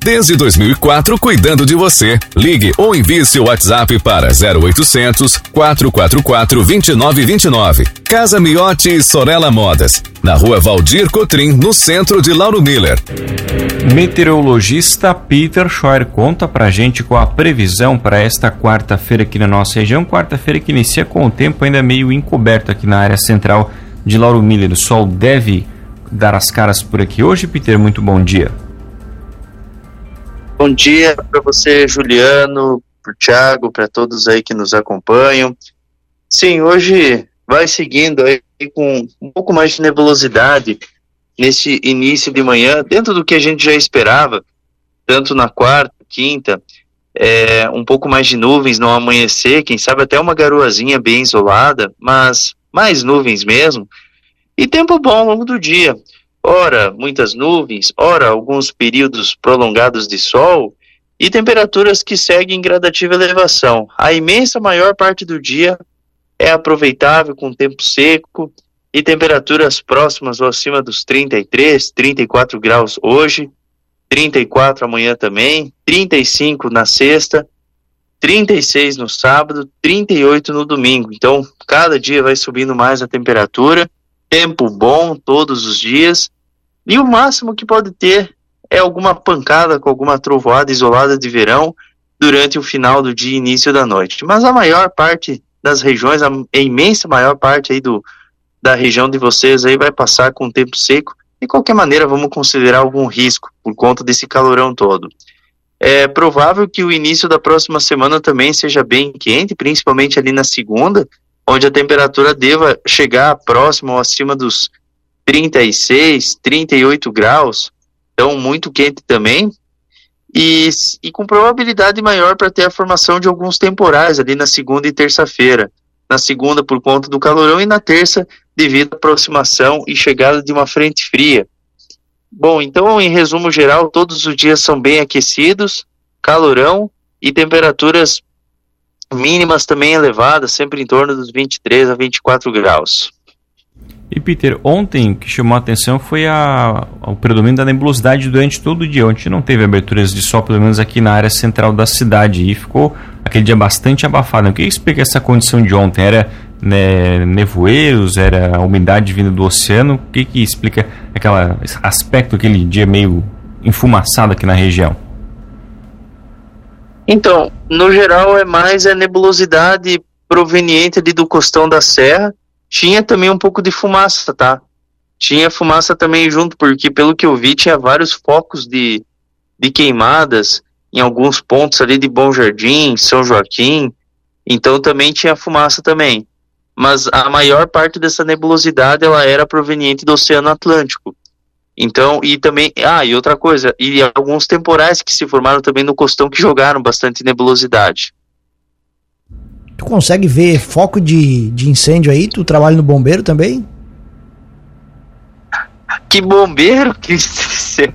Desde 2004, cuidando de você. Ligue ou envie seu WhatsApp para 0800 444 2929. Casa Miotti e Sorella Modas. Na rua Valdir Cotrim, no centro de Lauro Miller. Meteorologista Peter Scheuer conta pra gente qual a previsão para esta quarta-feira aqui na nossa região. Quarta-feira que inicia com o tempo ainda meio encoberto aqui na área central de Lauro Miller. O sol deve dar as caras por aqui hoje. Peter, muito bom dia. Bom dia para você, Juliano, para o Thiago, para todos aí que nos acompanham. Sim, hoje vai seguindo aí com um pouco mais de nebulosidade nesse início de manhã, dentro do que a gente já esperava, tanto na quarta, quinta, é, um pouco mais de nuvens no amanhecer, quem sabe até uma garoazinha bem isolada, mas mais nuvens mesmo. E tempo bom ao longo do dia. Ora, muitas nuvens, ora, alguns períodos prolongados de sol e temperaturas que seguem gradativa elevação. A imensa maior parte do dia é aproveitável com tempo seco e temperaturas próximas ou acima dos 33, 34 graus hoje, 34 amanhã também, 35 na sexta, 36 no sábado, 38 no domingo. Então, cada dia vai subindo mais a temperatura tempo bom todos os dias, e o máximo que pode ter é alguma pancada com alguma trovoada isolada de verão durante o final do dia e início da noite. Mas a maior parte das regiões, a imensa maior parte aí do, da região de vocês aí vai passar com tempo seco. De qualquer maneira, vamos considerar algum risco por conta desse calorão todo. É provável que o início da próxima semana também seja bem quente, principalmente ali na segunda, onde a temperatura deva chegar próximo ou acima dos 36, 38 graus, então muito quente também, e, e com probabilidade maior para ter a formação de alguns temporais ali na segunda e terça-feira. Na segunda por conta do calorão e na terça devido à aproximação e chegada de uma frente fria. Bom, então em resumo geral, todos os dias são bem aquecidos, calorão e temperaturas mínimas também elevadas, sempre em torno dos 23 a 24 graus. E Peter, ontem o que chamou a atenção foi a, o predomínio da nebulosidade durante todo o dia. Ontem não teve aberturas de sol, pelo menos aqui na área central da cidade, e ficou aquele dia bastante abafado. O que explica essa condição de ontem? Era né, nevoeiros? Era a umidade vinda do oceano? O que, que explica aquele aspecto, aquele dia meio enfumaçado aqui na região? Então, no geral é mais a nebulosidade proveniente do costão da serra. Tinha também um pouco de fumaça, tá? Tinha fumaça também junto, porque pelo que eu vi tinha vários focos de, de queimadas em alguns pontos ali de Bom Jardim, São Joaquim. Então também tinha fumaça também. Mas a maior parte dessa nebulosidade ela era proveniente do Oceano Atlântico. Então, e também, ah, e outra coisa, e alguns temporais que se formaram também no costão que jogaram bastante nebulosidade. Tu consegue ver foco de, de incêndio aí? Tu trabalha no bombeiro também? Que bombeiro, Cristo do céu!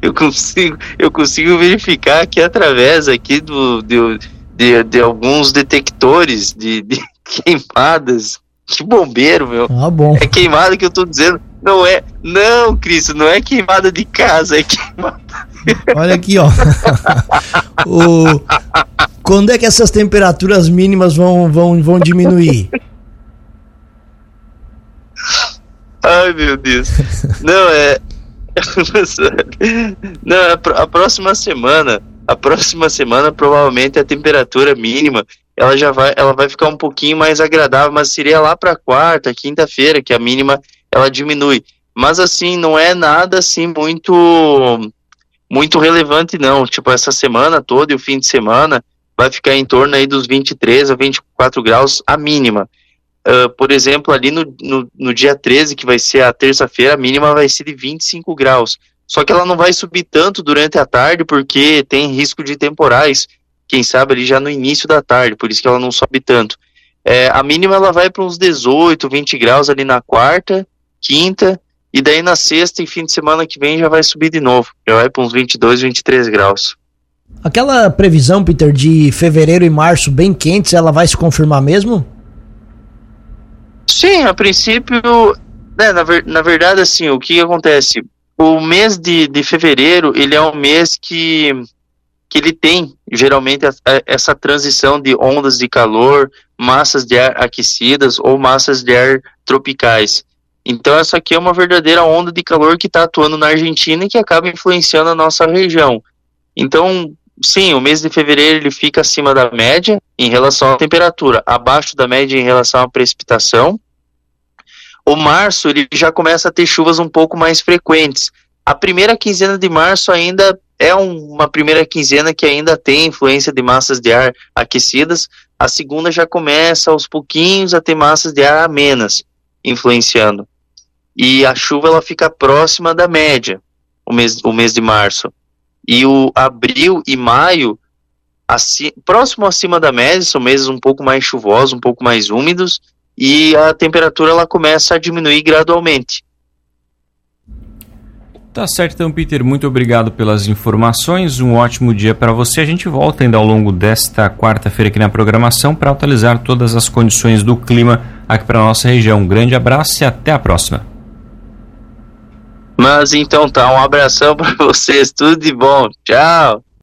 eu consigo, eu consigo verificar aqui através aqui do, de, de, de alguns detectores de, de queimadas. Que bombeiro, meu. Ah, bom. É queimada que eu tô dizendo. Não é. Não, Cris, não é queimada de casa, é queimada. Olha aqui, ó. o... Quando é que essas temperaturas mínimas vão, vão, vão diminuir? Ai, meu Deus. Não, é. Não, a próxima semana. A próxima semana, provavelmente, a temperatura mínima ela já vai, ela vai ficar um pouquinho mais agradável, mas seria lá para quarta, quinta-feira, que a mínima ela diminui. Mas assim, não é nada assim muito muito relevante não. Tipo, essa semana toda e o fim de semana vai ficar em torno aí dos 23 a 24 graus a mínima. Uh, por exemplo, ali no, no, no, dia 13, que vai ser a terça-feira, a mínima vai ser de 25 graus. Só que ela não vai subir tanto durante a tarde, porque tem risco de temporais, quem sabe ali já no início da tarde, por isso que ela não sobe tanto. É, a mínima ela vai para uns 18, 20 graus ali na quarta, quinta, e daí na sexta e fim de semana que vem já vai subir de novo. Já vai para uns 22, 23 graus. Aquela previsão, Peter, de fevereiro e março bem quentes, ela vai se confirmar mesmo? Sim, a princípio, né, na, ver, na verdade, assim, o que acontece? O mês de, de fevereiro, ele é um mês que, que ele tem, geralmente, a, a, essa transição de ondas de calor, massas de ar aquecidas ou massas de ar tropicais. Então, essa aqui é uma verdadeira onda de calor que está atuando na Argentina e que acaba influenciando a nossa região. Então, sim, o mês de fevereiro ele fica acima da média em relação à temperatura, abaixo da média em relação à precipitação. O março ele já começa a ter chuvas um pouco mais frequentes. A primeira quinzena de março ainda é uma primeira quinzena que ainda tem influência de massas de ar aquecidas. A segunda já começa aos pouquinhos a ter massas de ar amenas influenciando. E a chuva ela fica próxima da média, o mês, o mês de março. E o abril e maio, assim, próximo acima da média, são meses um pouco mais chuvosos, um pouco mais úmidos, e a temperatura ela começa a diminuir gradualmente. Tá certo, então, Peter. Muito obrigado pelas informações. Um ótimo dia para você. A gente volta ainda ao longo desta quarta-feira aqui na programação para atualizar todas as condições do clima aqui para nossa região. Um grande abraço e até a próxima. Mas então tá, um abração para vocês. Tudo de bom. Tchau.